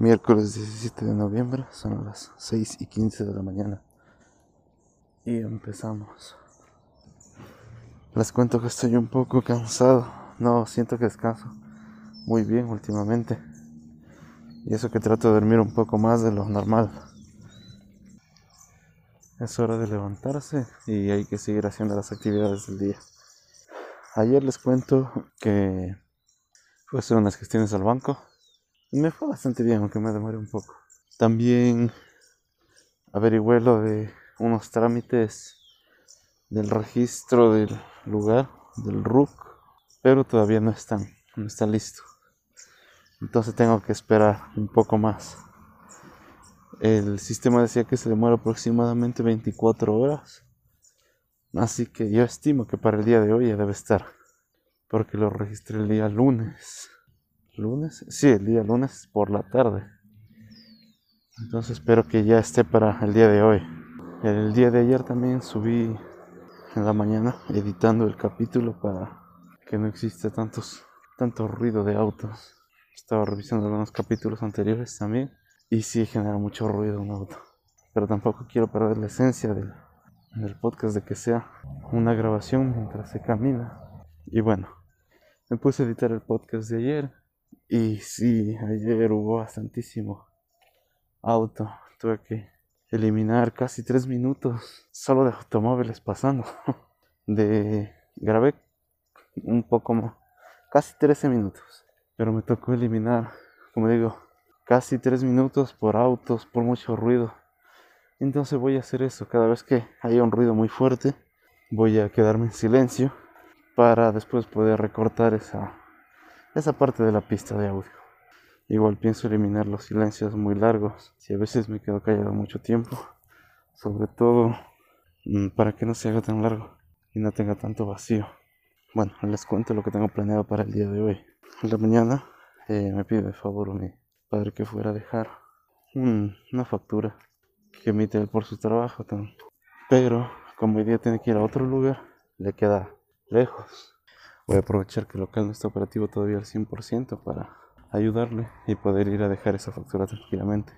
Miércoles 17 de noviembre, son las 6 y 15 de la mañana. Y empezamos. Les cuento que estoy un poco cansado. No, siento que descanso muy bien últimamente. Y eso que trato de dormir un poco más de lo normal. Es hora de levantarse y hay que seguir haciendo las actividades del día. Ayer les cuento que fue hacer unas gestiones al banco me fue bastante bien, aunque me demoré un poco. También averigüé lo de unos trámites del registro del lugar, del RUC, pero todavía no están, no está listo. Entonces tengo que esperar un poco más. El sistema decía que se demora aproximadamente 24 horas. Así que yo estimo que para el día de hoy ya debe estar. Porque lo registré el día lunes lunes, sí, el día lunes por la tarde. Entonces espero que ya esté para el día de hoy. El día de ayer también subí en la mañana editando el capítulo para que no exista tantos, tanto ruido de autos. Estaba revisando algunos capítulos anteriores también y sí genera mucho ruido un auto. Pero tampoco quiero perder la esencia del, del podcast de que sea una grabación mientras se camina. Y bueno, me puse a editar el podcast de ayer y sí, ayer hubo bastantísimo auto. Tuve que eliminar casi tres minutos solo de automóviles pasando. De grabé un poco más, casi 13 minutos. Pero me tocó eliminar, como digo, casi tres minutos por autos, por mucho ruido. Entonces voy a hacer eso. Cada vez que haya un ruido muy fuerte, voy a quedarme en silencio para después poder recortar esa esa parte de la pista de audio. Igual pienso eliminar los silencios muy largos, si a veces me quedo callado mucho tiempo, sobre todo mm, para que no se haga tan largo y no tenga tanto vacío. Bueno, les cuento lo que tengo planeado para el día de hoy. En la mañana eh, me pide de favor mi padre que fuera a dejar una factura que emite él por su trabajo. Pero como hoy día tiene que ir a otro lugar, le queda lejos. Voy a aprovechar que el local no está operativo todavía al 100% para ayudarle y poder ir a dejar esa factura tranquilamente.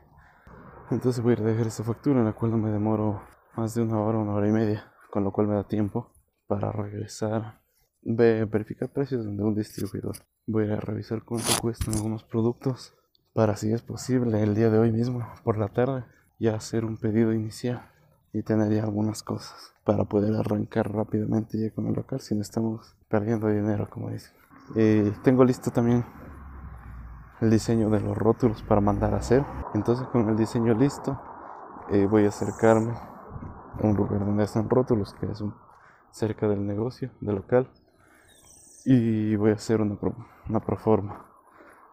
Entonces voy a ir a dejar esa factura en la cual no me demoro más de una hora, una hora y media, con lo cual me da tiempo para regresar, verificar precios de un distribuidor. Voy a revisar cuánto cuestan algunos productos para si es posible el día de hoy mismo, por la tarde, ya hacer un pedido inicial y tener ya algunas cosas para poder arrancar rápidamente ya con el local si no estamos perdiendo dinero como dicen. Eh, tengo listo también el diseño de los rótulos para mandar a hacer. Entonces con el diseño listo eh, voy a acercarme a un lugar donde están rótulos que es un, cerca del negocio del local y voy a hacer una, una proforma.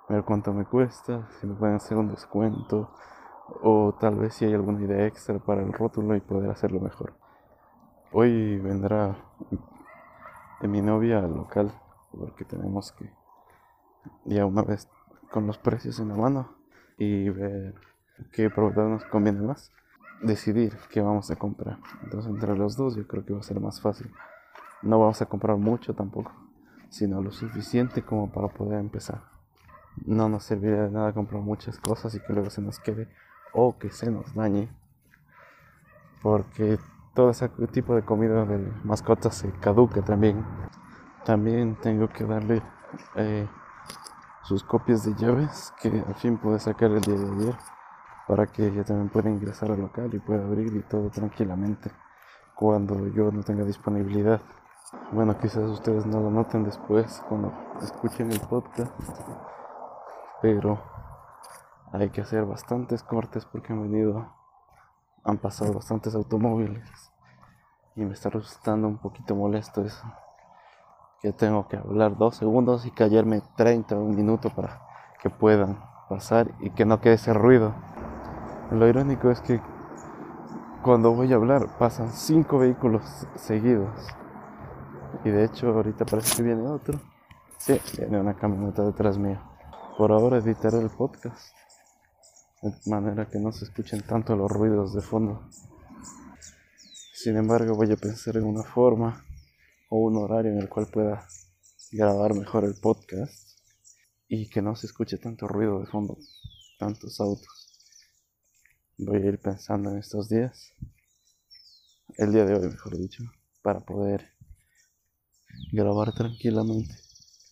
Ver cuánto me cuesta si me pueden hacer un descuento o tal vez si hay alguna idea extra para el rótulo y poder hacerlo mejor. Hoy vendrá de mi novia al local porque tenemos que ya una vez con los precios en la mano y ver qué producto nos conviene más, decidir qué vamos a comprar. Entonces entre los dos yo creo que va a ser más fácil. No vamos a comprar mucho tampoco, sino lo suficiente como para poder empezar. No nos serviría de nada comprar muchas cosas y que luego se nos quede o que se nos dañe. Porque todo ese tipo de comida de mascotas se caduca también. También tengo que darle eh, sus copias de llaves que al fin pude sacar el día de ayer para que ella también pueda ingresar al local y pueda abrir y todo tranquilamente cuando yo no tenga disponibilidad. Bueno, quizás ustedes no lo noten después cuando escuchen el podcast, pero hay que hacer bastantes cortes porque han venido, han pasado bastantes automóviles y me está resultando un poquito molesto eso. Que tengo que hablar dos segundos y callarme 30 un minuto para que puedan pasar y que no quede ese ruido. Lo irónico es que cuando voy a hablar pasan cinco vehículos seguidos. Y de hecho ahorita parece que viene otro. Sí, viene una camioneta detrás mío. Por ahora editaré el podcast de manera que no se escuchen tanto los ruidos de fondo. Sin embargo, voy a pensar en una forma o un horario en el cual pueda grabar mejor el podcast y que no se escuche tanto ruido de fondo. tantos autos. Voy a ir pensando en estos días, el día de hoy mejor dicho, para poder grabar tranquilamente.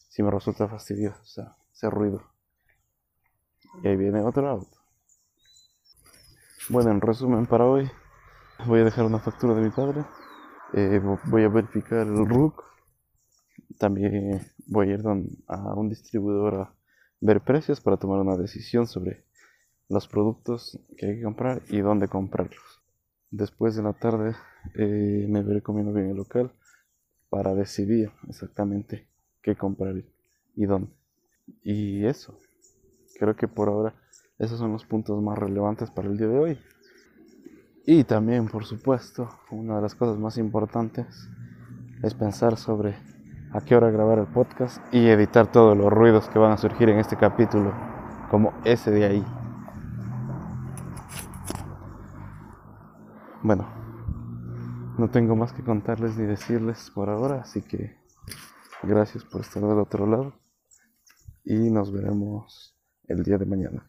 Si me resulta fastidioso, o sea, ese ruido. Y ahí viene otro auto. Bueno, en resumen para hoy, voy a dejar una factura de mi padre. Eh, voy a verificar el RUC. También voy a ir a un distribuidor a ver precios para tomar una decisión sobre los productos que hay que comprar y dónde comprarlos. Después de la tarde eh, me veré comiendo bien el local para decidir exactamente qué comprar y dónde. Y eso, creo que por ahora esos son los puntos más relevantes para el día de hoy. Y también, por supuesto, una de las cosas más importantes es pensar sobre a qué hora grabar el podcast y editar todos los ruidos que van a surgir en este capítulo, como ese de ahí. Bueno, no tengo más que contarles ni decirles por ahora, así que gracias por estar del otro lado y nos veremos el día de mañana.